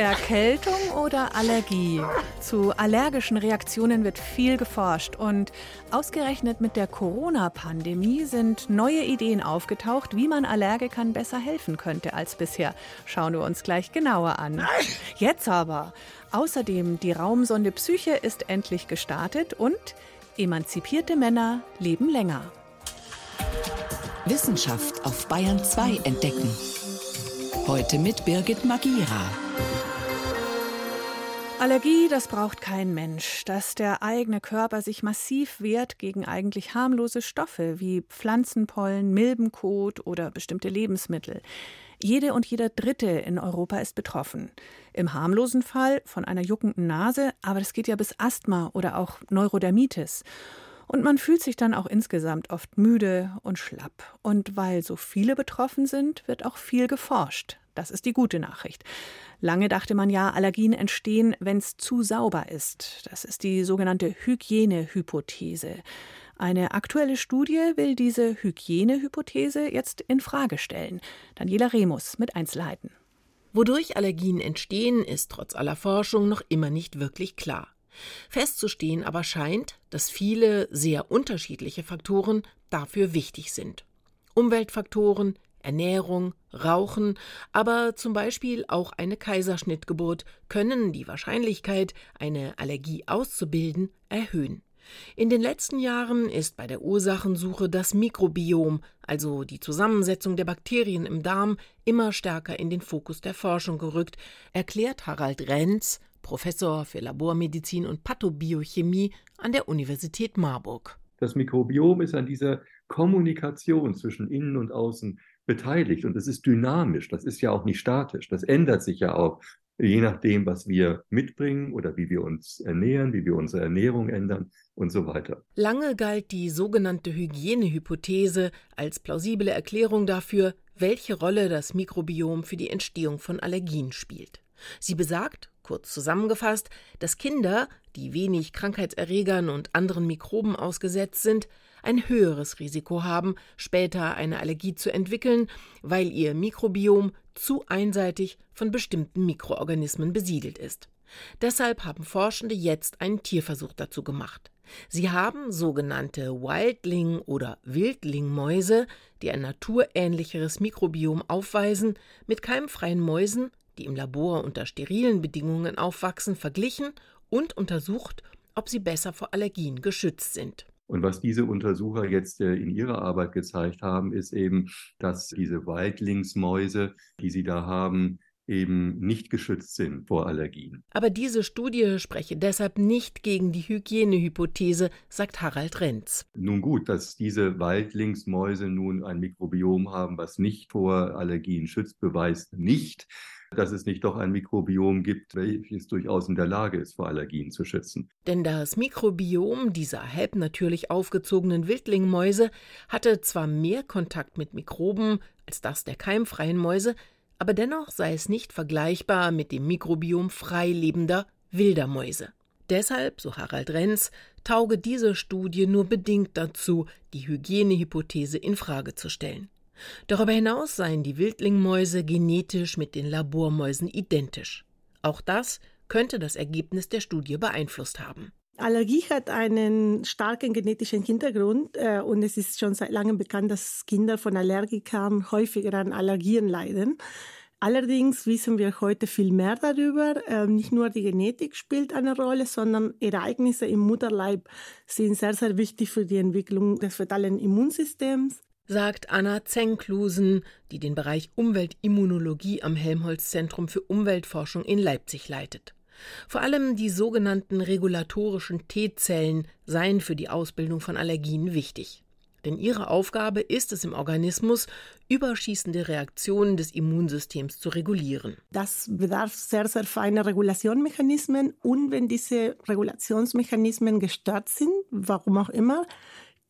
Erkältung oder Allergie? Zu allergischen Reaktionen wird viel geforscht und ausgerechnet mit der Corona-Pandemie sind neue Ideen aufgetaucht, wie man Allergikern besser helfen könnte als bisher. Schauen wir uns gleich genauer an. Jetzt aber. Außerdem, die Raumsonde Psyche ist endlich gestartet und emanzipierte Männer leben länger. Wissenschaft auf Bayern 2 entdecken. Heute mit Birgit Magira. Allergie, das braucht kein Mensch, dass der eigene Körper sich massiv wehrt gegen eigentlich harmlose Stoffe wie Pflanzenpollen, Milbenkot oder bestimmte Lebensmittel. Jede und jeder Dritte in Europa ist betroffen. Im harmlosen Fall von einer juckenden Nase, aber das geht ja bis Asthma oder auch Neurodermitis. Und man fühlt sich dann auch insgesamt oft müde und schlapp. Und weil so viele betroffen sind, wird auch viel geforscht. Das ist die gute Nachricht. Lange dachte man ja, Allergien entstehen, wenn es zu sauber ist. Das ist die sogenannte Hygienehypothese. Eine aktuelle Studie will diese Hygienehypothese jetzt in Frage stellen. Daniela Remus mit Einzelheiten. Wodurch Allergien entstehen, ist trotz aller Forschung noch immer nicht wirklich klar. Festzustehen aber scheint, dass viele sehr unterschiedliche Faktoren dafür wichtig sind. Umweltfaktoren, Ernährung, Rauchen, aber zum Beispiel auch eine Kaiserschnittgeburt können die Wahrscheinlichkeit, eine Allergie auszubilden, erhöhen. In den letzten Jahren ist bei der Ursachensuche das Mikrobiom, also die Zusammensetzung der Bakterien im Darm, immer stärker in den Fokus der Forschung gerückt, erklärt Harald Renz, Professor für Labormedizin und Pathobiochemie an der Universität Marburg. Das Mikrobiom ist an dieser Kommunikation zwischen innen und außen beteiligt und es ist dynamisch, das ist ja auch nicht statisch, das ändert sich ja auch je nachdem, was wir mitbringen oder wie wir uns ernähren, wie wir unsere Ernährung ändern und so weiter. Lange galt die sogenannte Hygienehypothese als plausible Erklärung dafür, welche Rolle das Mikrobiom für die Entstehung von Allergien spielt. Sie besagt, kurz zusammengefasst, dass Kinder, die wenig Krankheitserregern und anderen Mikroben ausgesetzt sind, ein höheres Risiko haben, später eine Allergie zu entwickeln, weil ihr Mikrobiom zu einseitig von bestimmten Mikroorganismen besiedelt ist. Deshalb haben Forschende jetzt einen Tierversuch dazu gemacht. Sie haben sogenannte Wildling- oder Wildlingmäuse, die ein naturähnlicheres Mikrobiom aufweisen, mit keimfreien Mäusen, die im Labor unter sterilen Bedingungen aufwachsen, verglichen und untersucht, ob sie besser vor Allergien geschützt sind. Und was diese Untersucher jetzt äh, in ihrer Arbeit gezeigt haben, ist eben, dass diese Waldlingsmäuse, die sie da haben, eben nicht geschützt sind vor Allergien. Aber diese Studie spreche deshalb nicht gegen die Hygienehypothese, sagt Harald Renz. Nun gut, dass diese Waldlingsmäuse nun ein Mikrobiom haben, was nicht vor Allergien schützt, beweist nicht, dass es nicht doch ein Mikrobiom gibt, welches durchaus in der Lage ist, vor Allergien zu schützen. Denn das Mikrobiom dieser halbnatürlich aufgezogenen Wildlingmäuse hatte zwar mehr Kontakt mit Mikroben als das der keimfreien Mäuse, aber dennoch sei es nicht vergleichbar mit dem Mikrobiom frei lebender wilder Mäuse. Deshalb, so Harald Renz, tauge diese Studie nur bedingt dazu, die Hygienehypothese in Frage zu stellen. Darüber hinaus seien die Wildlingmäuse genetisch mit den Labormäusen identisch. Auch das könnte das Ergebnis der Studie beeinflusst haben. Allergie hat einen starken genetischen Hintergrund äh, und es ist schon seit langem bekannt, dass Kinder von Allergikern häufiger an Allergien leiden. Allerdings wissen wir heute viel mehr darüber. Äh, nicht nur die Genetik spielt eine Rolle, sondern Ereignisse im Mutterleib sind sehr, sehr wichtig für die Entwicklung des fetalen Immunsystems sagt Anna Zenklusen, die den Bereich Umweltimmunologie am Helmholtz-Zentrum für Umweltforschung in Leipzig leitet. Vor allem die sogenannten regulatorischen T-Zellen seien für die Ausbildung von Allergien wichtig. Denn ihre Aufgabe ist es im Organismus, überschießende Reaktionen des Immunsystems zu regulieren. Das bedarf sehr, sehr feiner Regulationmechanismen. Und wenn diese Regulationsmechanismen gestört sind, warum auch immer,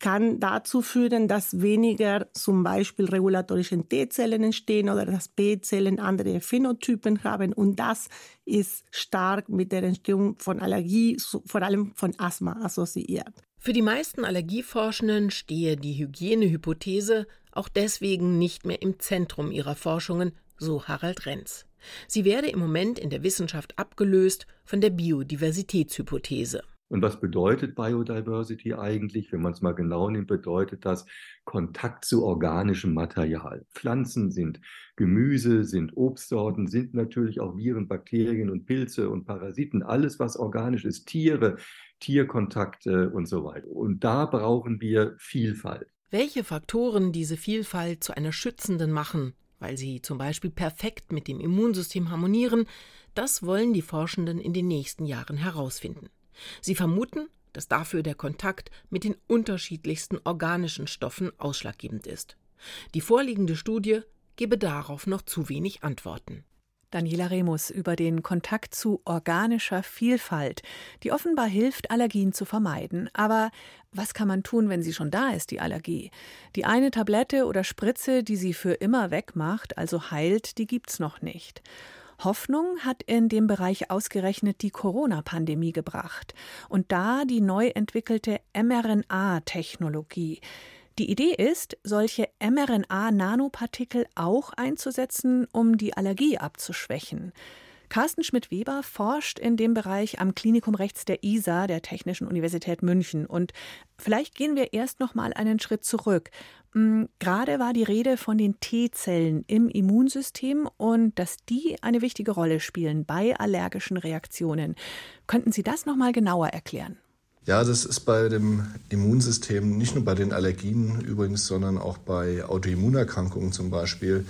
kann dazu führen, dass weniger zum Beispiel regulatorische T-Zellen entstehen oder dass B-Zellen andere Phänotypen haben. Und das ist stark mit der Entstehung von Allergie, vor allem von Asthma assoziiert. Für die meisten Allergieforschenden stehe die Hygienehypothese auch deswegen nicht mehr im Zentrum ihrer Forschungen, so Harald Renz. Sie werde im Moment in der Wissenschaft abgelöst von der Biodiversitätshypothese. Und was bedeutet Biodiversity eigentlich? Wenn man es mal genau nimmt, bedeutet das Kontakt zu organischem Material. Pflanzen sind Gemüse, sind Obstsorten, sind natürlich auch Viren, Bakterien und Pilze und Parasiten. Alles, was organisch ist, Tiere, Tierkontakte und so weiter. Und da brauchen wir Vielfalt. Welche Faktoren diese Vielfalt zu einer schützenden machen, weil sie zum Beispiel perfekt mit dem Immunsystem harmonieren, das wollen die Forschenden in den nächsten Jahren herausfinden. Sie vermuten, dass dafür der Kontakt mit den unterschiedlichsten organischen Stoffen ausschlaggebend ist. Die vorliegende Studie gebe darauf noch zu wenig Antworten. Daniela Remus über den Kontakt zu organischer Vielfalt, die offenbar hilft, Allergien zu vermeiden. Aber was kann man tun, wenn sie schon da ist, die Allergie? Die eine Tablette oder Spritze, die sie für immer wegmacht, also heilt, die gibt's noch nicht. Hoffnung hat in dem Bereich ausgerechnet die Corona-Pandemie gebracht und da die neu entwickelte mRNA-Technologie. Die Idee ist, solche mRNA-Nanopartikel auch einzusetzen, um die Allergie abzuschwächen. Carsten Schmidt-Weber forscht in dem Bereich am Klinikum Rechts der ISA der Technischen Universität München. Und vielleicht gehen wir erst noch mal einen Schritt zurück. Hm, gerade war die Rede von den T-Zellen im Immunsystem und dass die eine wichtige Rolle spielen bei allergischen Reaktionen. Könnten Sie das noch mal genauer erklären? Ja, das ist bei dem Immunsystem nicht nur bei den Allergien übrigens, sondern auch bei Autoimmunerkrankungen zum Beispiel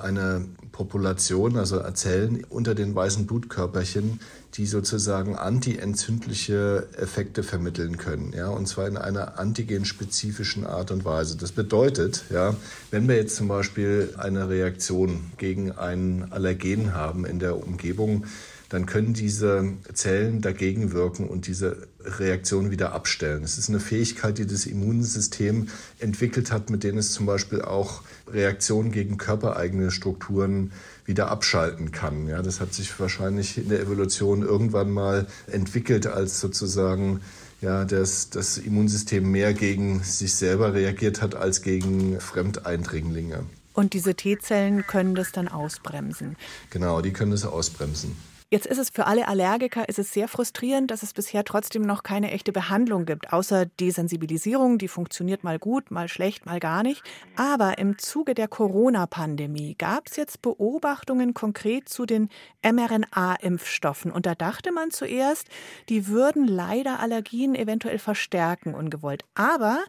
eine Population, also Zellen unter den weißen Blutkörperchen, die sozusagen antientzündliche Effekte vermitteln können, ja, und zwar in einer antigenspezifischen Art und Weise. Das bedeutet, ja, wenn wir jetzt zum Beispiel eine Reaktion gegen ein Allergen haben in der Umgebung, dann können diese Zellen dagegen wirken und diese Reaktion wieder abstellen. Es ist eine Fähigkeit, die das Immunsystem entwickelt hat, mit denen es zum Beispiel auch Reaktionen gegen körpereigene Strukturen wieder abschalten kann. Ja, das hat sich wahrscheinlich in der Evolution irgendwann mal entwickelt als sozusagen ja, das, das Immunsystem mehr gegen sich selber reagiert hat als gegen Fremdeindringlinge. Und diese T-Zellen können das dann ausbremsen. Genau, die können das ausbremsen. Jetzt ist es für alle Allergiker ist es sehr frustrierend, dass es bisher trotzdem noch keine echte Behandlung gibt, außer Desensibilisierung, die funktioniert mal gut, mal schlecht, mal gar nicht. Aber im Zuge der Corona-Pandemie gab es jetzt Beobachtungen konkret zu den mRNA-Impfstoffen. Und da dachte man zuerst, die würden leider Allergien eventuell verstärken, ungewollt. Aber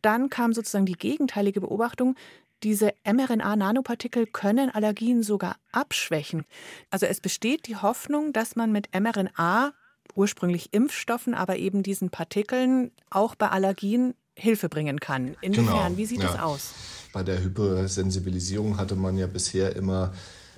dann kam sozusagen die gegenteilige Beobachtung, diese mRNA-Nanopartikel können Allergien sogar abschwächen. Also es besteht die Hoffnung, dass man mit mRNA, ursprünglich Impfstoffen, aber eben diesen Partikeln, auch bei Allergien Hilfe bringen kann. Inwiefern, genau. wie sieht ja. das aus? Bei der Hypersensibilisierung hatte man ja bisher immer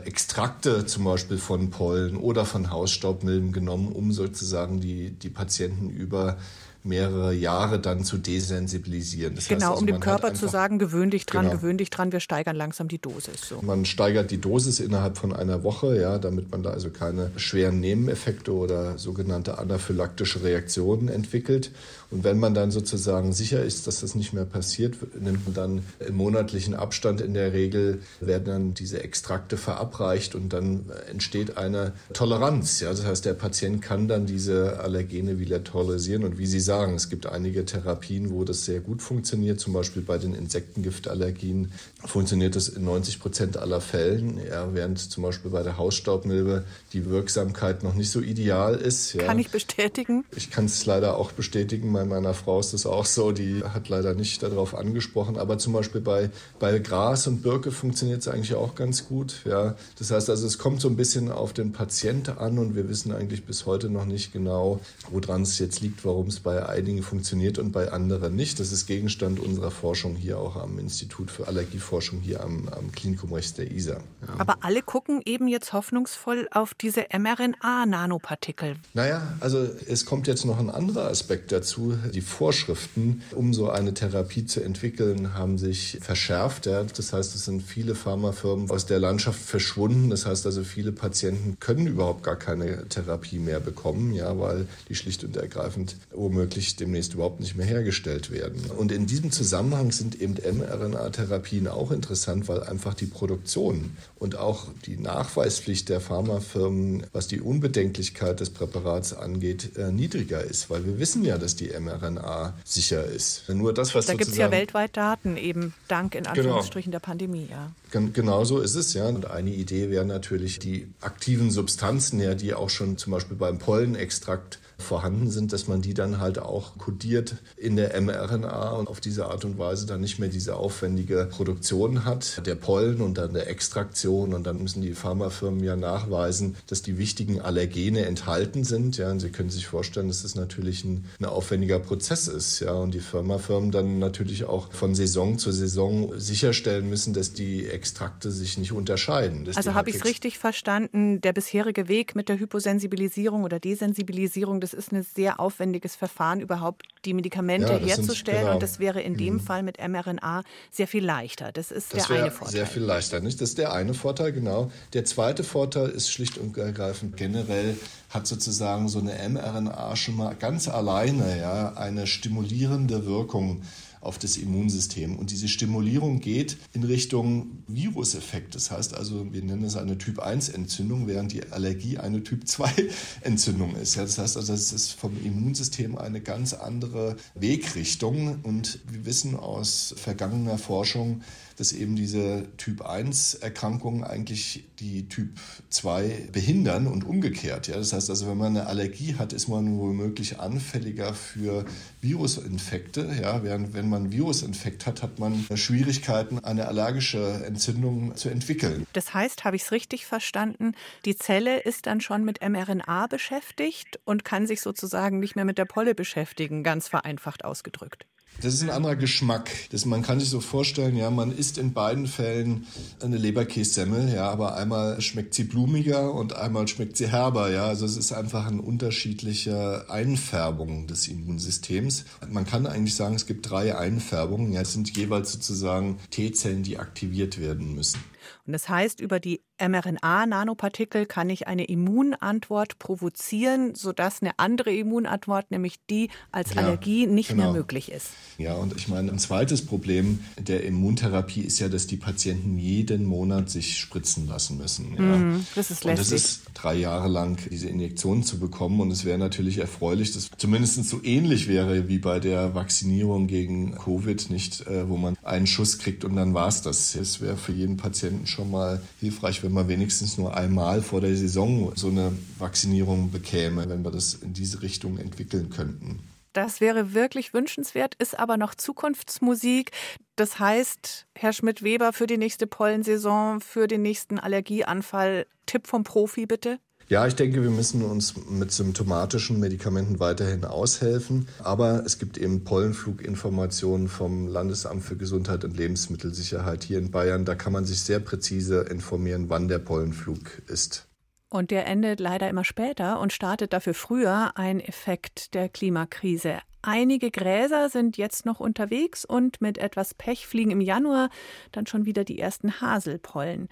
Extrakte zum Beispiel von Pollen oder von Hausstaubmilben genommen, um sozusagen die, die Patienten über mehrere Jahre dann zu desensibilisieren. Das genau, heißt also, um dem Körper zu sagen, gewöhn dich dran, genau. gewöhn dich dran, wir steigern langsam die Dosis. So. Man steigert die Dosis innerhalb von einer Woche, ja, damit man da also keine schweren Nebeneffekte oder sogenannte anaphylaktische Reaktionen entwickelt. Und wenn man dann sozusagen sicher ist, dass das nicht mehr passiert, nimmt man dann im monatlichen Abstand in der Regel, werden dann diese Extrakte verabreicht und dann entsteht eine Toleranz. Ja? Das heißt, der Patient kann dann diese Allergene wieder tolerisieren. Und wie Sie sagen, es gibt einige Therapien, wo das sehr gut funktioniert. Zum Beispiel bei den Insektengiftallergien funktioniert das in 90 Prozent aller Fällen, ja, während zum Beispiel bei der Hausstaubmilbe die Wirksamkeit noch nicht so ideal ist. Ja. Kann ich bestätigen? Ich kann es leider auch bestätigen bei meiner Frau ist das auch so, die hat leider nicht darauf angesprochen. Aber zum Beispiel bei, bei Gras und Birke funktioniert es eigentlich auch ganz gut. Ja. Das heißt also, es kommt so ein bisschen auf den Patienten an und wir wissen eigentlich bis heute noch nicht genau, woran es jetzt liegt, warum es bei bei einigen funktioniert und bei anderen nicht. Das ist Gegenstand unserer Forschung hier auch am Institut für Allergieforschung hier am, am Klinikum rechts der ISA. Ja. Aber alle gucken eben jetzt hoffnungsvoll auf diese mRNA-Nanopartikel. Naja, also es kommt jetzt noch ein anderer Aspekt dazu. Die Vorschriften, um so eine Therapie zu entwickeln, haben sich verschärft. Ja. Das heißt, es sind viele Pharmafirmen aus der Landschaft verschwunden. Das heißt also, viele Patienten können überhaupt gar keine Therapie mehr bekommen, ja, weil die schlicht und ergreifend womöglich demnächst überhaupt nicht mehr hergestellt werden. Und in diesem Zusammenhang sind eben mRNA-Therapien auch interessant, weil einfach die Produktion und auch die Nachweispflicht der Pharmafirmen, was die Unbedenklichkeit des Präparats angeht, äh, niedriger ist, weil wir wissen ja, dass die mRNA sicher ist. Nur das, was da gibt es ja weltweit Daten, eben dank in genau. Anführungsstrichen genau. der Pandemie. Ja. Genau so ist es, ja. Und eine Idee wäre natürlich die aktiven Substanzen, ja, die auch schon zum Beispiel beim Pollenextrakt vorhanden sind, dass man die dann halt auch kodiert in der mRNA und auf diese Art und Weise dann nicht mehr diese aufwendige Produktion hat, der Pollen und dann der Extraktion und dann müssen die Pharmafirmen ja nachweisen, dass die wichtigen Allergene enthalten sind. Ja, und Sie können sich vorstellen, dass das natürlich ein, ein aufwendiger Prozess ist. Ja, und die Pharmafirmen dann natürlich auch von Saison zu Saison sicherstellen müssen, dass die Extrakte sich nicht unterscheiden. Also habe ich es richtig verstanden, der bisherige Weg mit der Hyposensibilisierung oder Desensibilisierung des das ist ein sehr aufwendiges Verfahren, überhaupt die Medikamente ja, herzustellen. Sind, genau. Und das wäre in dem mhm. Fall mit mRNA sehr viel leichter. Das ist das der eine Vorteil. Sehr viel leichter, nicht? Das ist der eine Vorteil, genau. Der zweite Vorteil ist schlicht und ergreifend generell hat sozusagen so eine mRNA schon mal ganz alleine ja eine stimulierende Wirkung auf das Immunsystem. Und diese Stimulierung geht in Richtung Viruseffekt. Das heißt also, wir nennen es eine Typ-1-Entzündung, während die Allergie eine Typ-2-Entzündung ist. Ja, das heißt also, es ist vom Immunsystem eine ganz andere Wegrichtung. Und wir wissen aus vergangener Forschung, dass eben diese Typ-1-Erkrankungen eigentlich die Typ-2 behindern und umgekehrt. Ja? Das heißt also, wenn man eine Allergie hat, ist man womöglich anfälliger für Virusinfekte. Ja? Während wenn man einen Virusinfekt hat, hat man Schwierigkeiten, eine allergische Entzündung zu entwickeln. Das heißt, habe ich es richtig verstanden, die Zelle ist dann schon mit mRNA beschäftigt und kann sich sozusagen nicht mehr mit der Polle beschäftigen, ganz vereinfacht ausgedrückt. Das ist ein anderer Geschmack. Das, man kann sich so vorstellen, ja, man isst in beiden Fällen eine Leberkässemmel, ja, aber einmal schmeckt sie blumiger und einmal schmeckt sie herber, ja. Also es ist einfach eine unterschiedliche Einfärbung des Immunsystems. Man kann eigentlich sagen, es gibt drei Einfärbungen. Ja, es sind jeweils sozusagen T-Zellen, die aktiviert werden müssen. Und das heißt, über die mRNA-Nanopartikel kann ich eine Immunantwort provozieren, sodass eine andere Immunantwort, nämlich die als ja, Allergie, nicht genau. mehr möglich ist. Ja, und ich meine, ein zweites Problem der Immuntherapie ist ja, dass die Patienten jeden Monat sich spritzen lassen müssen. Ja. Mm, das ist lästig. Und das ist drei Jahre lang diese Injektion zu bekommen. Und es wäre natürlich erfreulich, dass zumindest so ähnlich wäre wie bei der Vaccinierung gegen Covid, nicht, äh, wo man einen Schuss kriegt und dann war es das. Es wäre für jeden Patienten schon mal hilfreich, wenn man wenigstens nur einmal vor der Saison so eine Vaccinierung bekäme, wenn wir das in diese Richtung entwickeln könnten. Das wäre wirklich wünschenswert, ist aber noch Zukunftsmusik. Das heißt, Herr Schmidt-Weber, für die nächste Pollensaison, für den nächsten Allergieanfall, Tipp vom Profi bitte? Ja, ich denke, wir müssen uns mit symptomatischen Medikamenten weiterhin aushelfen. Aber es gibt eben Pollenfluginformationen vom Landesamt für Gesundheit und Lebensmittelsicherheit hier in Bayern. Da kann man sich sehr präzise informieren, wann der Pollenflug ist. Und der endet leider immer später und startet dafür früher ein Effekt der Klimakrise. Einige Gräser sind jetzt noch unterwegs und mit etwas Pech fliegen im Januar dann schon wieder die ersten Haselpollen.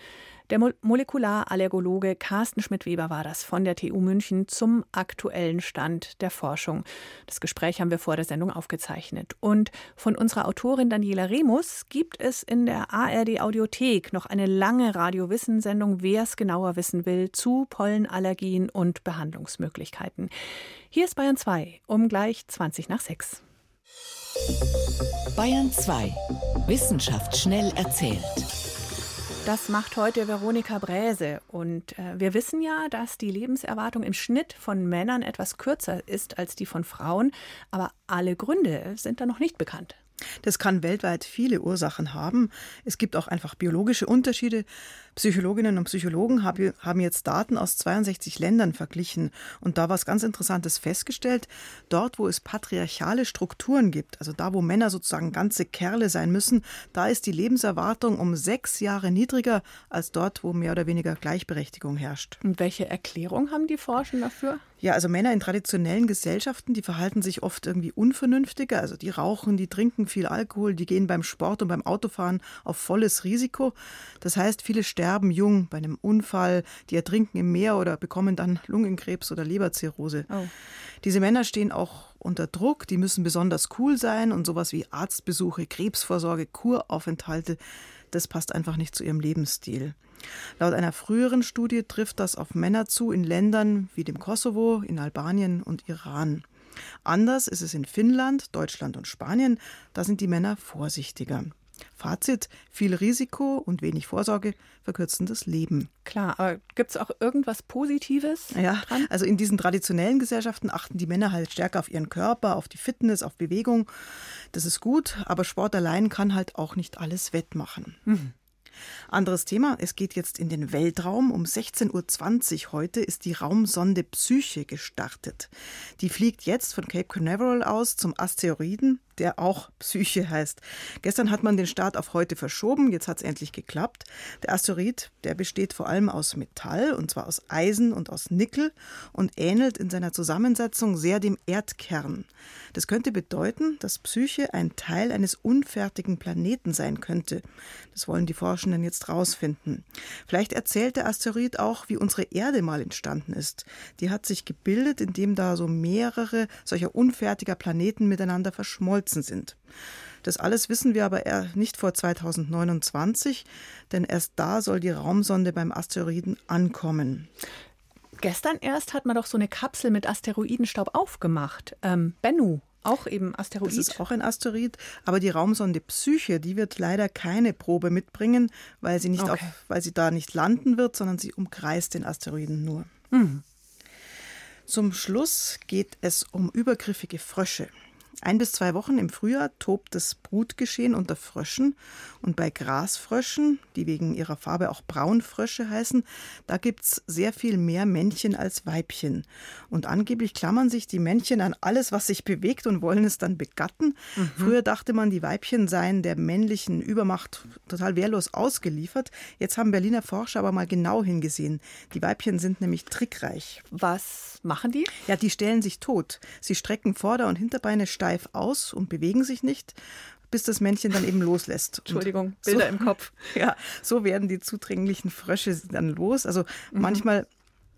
Der Mo Molekularallergologe Carsten Schmidt-Weber war das von der TU München zum aktuellen Stand der Forschung. Das Gespräch haben wir vor der Sendung aufgezeichnet. Und von unserer Autorin Daniela Remus gibt es in der ARD Audiothek noch eine lange Radio-Wissen-Sendung, wer es genauer wissen will, zu Pollenallergien und Behandlungsmöglichkeiten. Hier ist Bayern 2 um gleich 20 nach 6. Bayern 2. Wissenschaft schnell erzählt. Das macht heute Veronika Bräse. Und äh, wir wissen ja, dass die Lebenserwartung im Schnitt von Männern etwas kürzer ist als die von Frauen. Aber alle Gründe sind da noch nicht bekannt. Das kann weltweit viele Ursachen haben. Es gibt auch einfach biologische Unterschiede. Psychologinnen und Psychologen haben jetzt Daten aus 62 Ländern verglichen und da was ganz Interessantes festgestellt. Dort, wo es patriarchale Strukturen gibt, also da, wo Männer sozusagen ganze Kerle sein müssen, da ist die Lebenserwartung um sechs Jahre niedriger als dort, wo mehr oder weniger Gleichberechtigung herrscht. Und welche Erklärung haben die Forschen dafür? Ja, also Männer in traditionellen Gesellschaften, die verhalten sich oft irgendwie unvernünftiger. Also die rauchen, die trinken viel Alkohol, die gehen beim Sport und beim Autofahren auf volles Risiko. Das heißt, viele sterben jung bei einem Unfall, die ertrinken im Meer oder bekommen dann Lungenkrebs oder Leberzirrhose. Oh. Diese Männer stehen auch unter Druck, die müssen besonders cool sein und sowas wie Arztbesuche, Krebsvorsorge, Kuraufenthalte, das passt einfach nicht zu ihrem Lebensstil. Laut einer früheren Studie trifft das auf Männer zu in Ländern wie dem Kosovo, in Albanien und Iran. Anders ist es in Finnland, Deutschland und Spanien. Da sind die Männer vorsichtiger. Fazit: viel Risiko und wenig Vorsorge verkürzen das Leben. Klar, aber gibt es auch irgendwas Positives? Ja, dran? also in diesen traditionellen Gesellschaften achten die Männer halt stärker auf ihren Körper, auf die Fitness, auf Bewegung. Das ist gut, aber Sport allein kann halt auch nicht alles wettmachen. Mhm. Anderes Thema, es geht jetzt in den Weltraum. Um 16.20 Uhr heute ist die Raumsonde Psyche gestartet. Die fliegt jetzt von Cape Canaveral aus zum Asteroiden der auch Psyche heißt. Gestern hat man den Start auf heute verschoben, jetzt hat es endlich geklappt. Der Asteroid, der besteht vor allem aus Metall, und zwar aus Eisen und aus Nickel und ähnelt in seiner Zusammensetzung sehr dem Erdkern. Das könnte bedeuten, dass Psyche ein Teil eines unfertigen Planeten sein könnte. Das wollen die Forschenden jetzt rausfinden. Vielleicht erzählt der Asteroid auch, wie unsere Erde mal entstanden ist. Die hat sich gebildet, indem da so mehrere solcher unfertiger Planeten miteinander verschmolzen geschmolzen sind. Das alles wissen wir aber eher nicht vor 2029, denn erst da soll die Raumsonde beim Asteroiden ankommen. Gestern erst hat man doch so eine Kapsel mit Asteroidenstaub aufgemacht. Ähm, Bennu, auch eben Asteroid. Das ist auch ein Asteroid, aber die Raumsonde Psyche, die wird leider keine Probe mitbringen, weil sie nicht okay. auf, weil sie da nicht landen wird, sondern sie umkreist den Asteroiden nur. Mhm. Zum Schluss geht es um übergriffige Frösche. Ein bis zwei Wochen im Frühjahr tobt das Brutgeschehen unter Fröschen. Und bei Grasfröschen, die wegen ihrer Farbe auch Braunfrösche heißen, da gibt es sehr viel mehr Männchen als Weibchen. Und angeblich klammern sich die Männchen an alles, was sich bewegt und wollen es dann begatten. Mhm. Früher dachte man, die Weibchen seien der männlichen Übermacht total wehrlos ausgeliefert. Jetzt haben Berliner Forscher aber mal genau hingesehen. Die Weibchen sind nämlich trickreich. Was machen die? Ja, die stellen sich tot. Sie strecken Vorder- und Hinterbeine steil steif aus und bewegen sich nicht, bis das Männchen dann eben loslässt. Entschuldigung, Bilder so, im Kopf. Ja, so werden die zudringlichen Frösche dann los. Also mhm. manchmal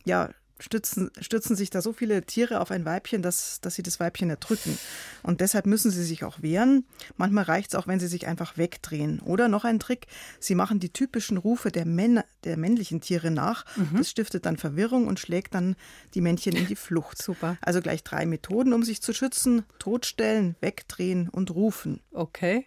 ja, stützen, stürzen sich da so viele Tiere auf ein Weibchen, dass, dass sie das Weibchen erdrücken. Und deshalb müssen sie sich auch wehren. Manchmal reicht es auch, wenn sie sich einfach wegdrehen. Oder noch ein Trick, sie machen die typischen Rufe der, Männer, der männlichen Tiere nach. Mhm. Das stiftet dann Verwirrung und schlägt dann die Männchen in die Flucht. Super. Also gleich drei Methoden, um sich zu schützen. Totstellen, wegdrehen und rufen. Okay.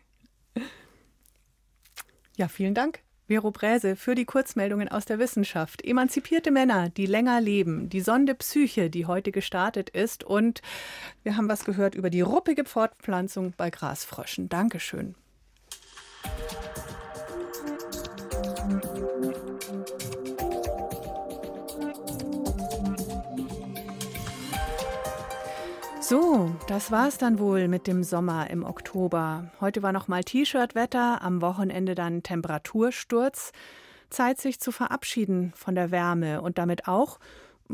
Ja, vielen Dank. Vero Bräse für die Kurzmeldungen aus der Wissenschaft. Emanzipierte Männer, die länger leben, die Sonde Psyche, die heute gestartet ist und wir haben was gehört über die ruppige Fortpflanzung bei Grasfröschen. Dankeschön. So, das war's dann wohl mit dem Sommer im Oktober. Heute war noch mal T-Shirt-Wetter, am Wochenende dann Temperatursturz. Zeit, sich zu verabschieden von der Wärme und damit auch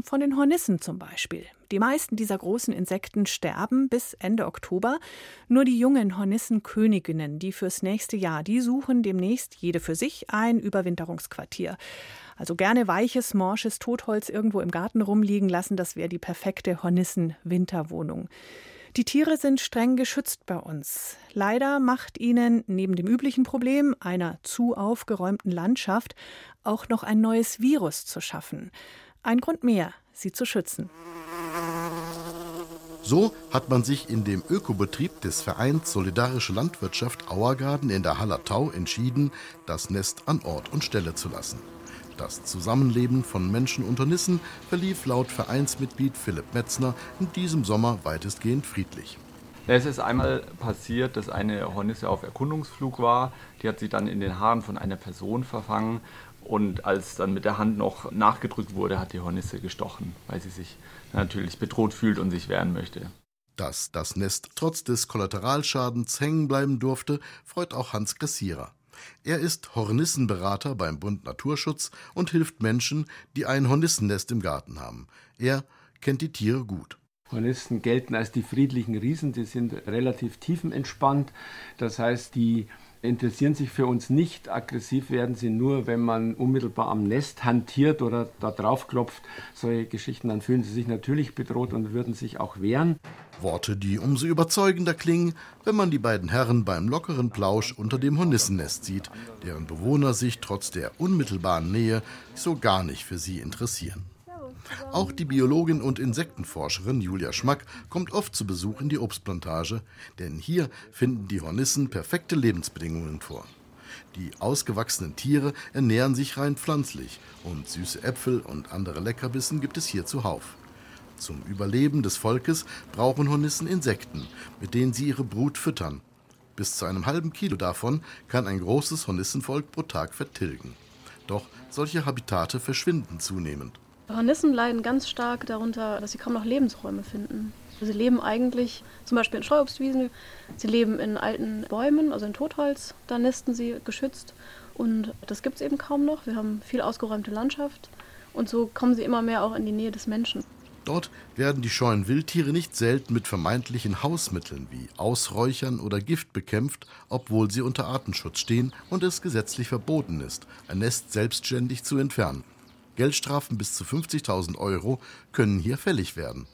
von den Hornissen zum Beispiel. Die meisten dieser großen Insekten sterben bis Ende Oktober. Nur die jungen Hornissenköniginnen, die fürs nächste Jahr, die suchen demnächst jede für sich ein Überwinterungsquartier. Also gerne weiches, morsches Totholz irgendwo im Garten rumliegen lassen, das wäre die perfekte Hornissen-Winterwohnung. Die Tiere sind streng geschützt bei uns. Leider macht ihnen neben dem üblichen Problem einer zu aufgeräumten Landschaft auch noch ein neues Virus zu schaffen. Ein Grund mehr, sie zu schützen. So hat man sich in dem Ökobetrieb des Vereins Solidarische Landwirtschaft Auergarten in der Hallertau entschieden, das Nest an Ort und Stelle zu lassen. Das Zusammenleben von Menschen und Hornissen verlief laut Vereinsmitglied Philipp Metzner in diesem Sommer weitestgehend friedlich. Es ist einmal passiert, dass eine Hornisse auf Erkundungsflug war. Die hat sich dann in den Haaren von einer Person verfangen. Und als dann mit der Hand noch nachgedrückt wurde, hat die Hornisse gestochen, weil sie sich natürlich bedroht fühlt und sich wehren möchte. Dass das Nest trotz des Kollateralschadens hängen bleiben durfte, freut auch Hans Kassierer. Er ist Hornissenberater beim Bund Naturschutz und hilft Menschen, die ein Hornissennest im Garten haben. Er kennt die Tiere gut. Hornissen gelten als die friedlichen Riesen, die sind relativ tiefenentspannt. Das heißt, die interessieren sich für uns nicht. Aggressiv werden sie nur, wenn man unmittelbar am Nest hantiert oder da drauf klopft. Solche Geschichten, dann fühlen sie sich natürlich bedroht und würden sich auch wehren. Worte, die umso überzeugender klingen, wenn man die beiden Herren beim lockeren Plausch unter dem Hornissennest sieht, deren Bewohner sich trotz der unmittelbaren Nähe so gar nicht für sie interessieren. Auch die Biologin und Insektenforscherin Julia Schmack kommt oft zu Besuch in die Obstplantage, denn hier finden die Hornissen perfekte Lebensbedingungen vor. Die ausgewachsenen Tiere ernähren sich rein pflanzlich und süße Äpfel und andere Leckerbissen gibt es hier zuhauf. Zum Überleben des Volkes brauchen Hornissen Insekten, mit denen sie ihre Brut füttern. Bis zu einem halben Kilo davon kann ein großes Hornissenvolk pro Tag vertilgen. Doch solche Habitate verschwinden zunehmend. Hornissen leiden ganz stark darunter, dass sie kaum noch Lebensräume finden. Sie leben eigentlich zum Beispiel in Streuobstwiesen, sie leben in alten Bäumen, also in Totholz, da nisten sie geschützt und das gibt es eben kaum noch. Wir haben viel ausgeräumte Landschaft und so kommen sie immer mehr auch in die Nähe des Menschen. Dort werden die scheuen Wildtiere nicht selten mit vermeintlichen Hausmitteln wie Ausräuchern oder Gift bekämpft, obwohl sie unter Artenschutz stehen und es gesetzlich verboten ist, ein Nest selbstständig zu entfernen. Geldstrafen bis zu 50.000 Euro können hier fällig werden.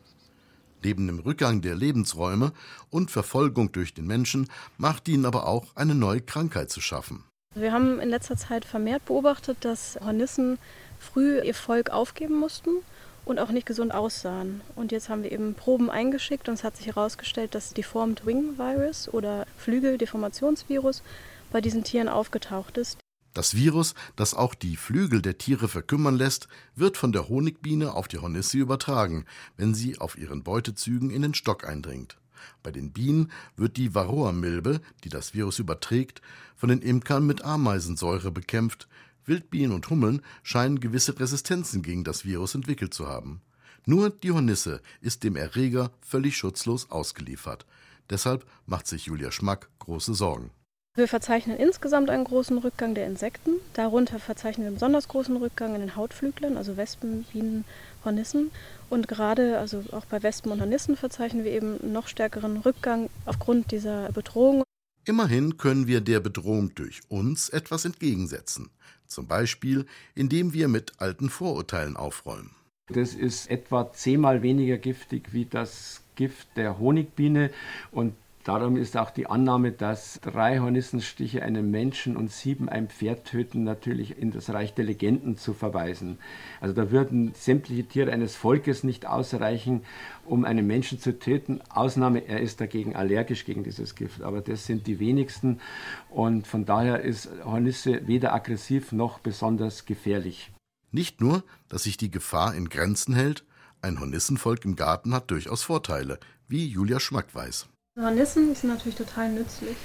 Neben dem Rückgang der Lebensräume und Verfolgung durch den Menschen macht ihnen aber auch eine neue Krankheit zu schaffen. Wir haben in letzter Zeit vermehrt beobachtet, dass Hornissen früh ihr Volk aufgeben mussten und auch nicht gesund aussahen. Und jetzt haben wir eben Proben eingeschickt und es hat sich herausgestellt, dass Deformed Wing Virus oder Flügeldeformationsvirus bei diesen Tieren aufgetaucht ist. Das Virus, das auch die Flügel der Tiere verkümmern lässt, wird von der Honigbiene auf die Hornisse übertragen, wenn sie auf ihren Beutezügen in den Stock eindringt. Bei den Bienen wird die Varroa-Milbe, die das Virus überträgt, von den Imkern mit Ameisensäure bekämpft. Wildbienen und Hummeln scheinen gewisse Resistenzen gegen das Virus entwickelt zu haben. Nur die Hornisse ist dem Erreger völlig schutzlos ausgeliefert. Deshalb macht sich Julia Schmack große Sorgen. Wir verzeichnen insgesamt einen großen Rückgang der Insekten. Darunter verzeichnen wir einen besonders großen Rückgang in den Hautflüglern, also Wespen, Bienen, Hornissen. Und gerade, also auch bei Wespen und Hornissen verzeichnen wir eben einen noch stärkeren Rückgang aufgrund dieser Bedrohung. Immerhin können wir der Bedrohung durch uns etwas entgegensetzen. Zum Beispiel, indem wir mit alten Vorurteilen aufräumen. Das ist etwa zehnmal weniger giftig wie das Gift der Honigbiene und Darum ist auch die Annahme, dass drei Hornissenstiche einen Menschen und sieben ein Pferd töten, natürlich in das Reich der Legenden zu verweisen. Also da würden sämtliche Tiere eines Volkes nicht ausreichen, um einen Menschen zu töten. Ausnahme, er ist dagegen allergisch gegen dieses Gift. Aber das sind die wenigsten. Und von daher ist Hornisse weder aggressiv noch besonders gefährlich. Nicht nur, dass sich die Gefahr in Grenzen hält, ein Hornissenvolk im Garten hat durchaus Vorteile, wie Julia Schmack weiß. Hornissen sind natürlich total nützlich.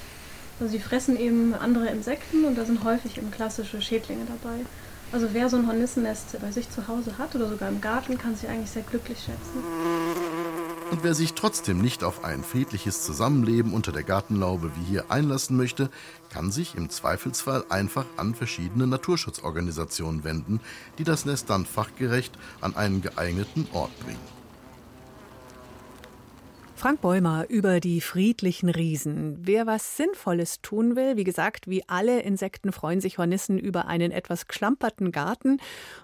Also sie fressen eben andere Insekten und da sind häufig eben klassische Schädlinge dabei. Also wer so ein Hornissennest bei sich zu Hause hat oder sogar im Garten, kann sich eigentlich sehr glücklich schätzen. Und wer sich trotzdem nicht auf ein friedliches Zusammenleben unter der Gartenlaube wie hier einlassen möchte, kann sich im Zweifelsfall einfach an verschiedene Naturschutzorganisationen wenden, die das Nest dann fachgerecht an einen geeigneten Ort bringen. Frank Bäumer über die friedlichen Riesen. Wer was Sinnvolles tun will, wie gesagt, wie alle Insekten freuen sich Hornissen über einen etwas geschlamperten Garten.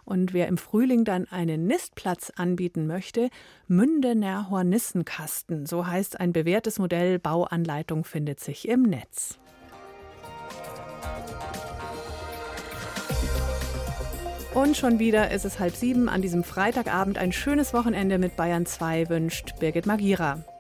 Und wer im Frühling dann einen Nistplatz anbieten möchte, Mündener Hornissenkasten. So heißt ein bewährtes Modell. Bauanleitung findet sich im Netz. Und schon wieder ist es halb sieben an diesem Freitagabend. Ein schönes Wochenende mit Bayern 2 wünscht Birgit Magira.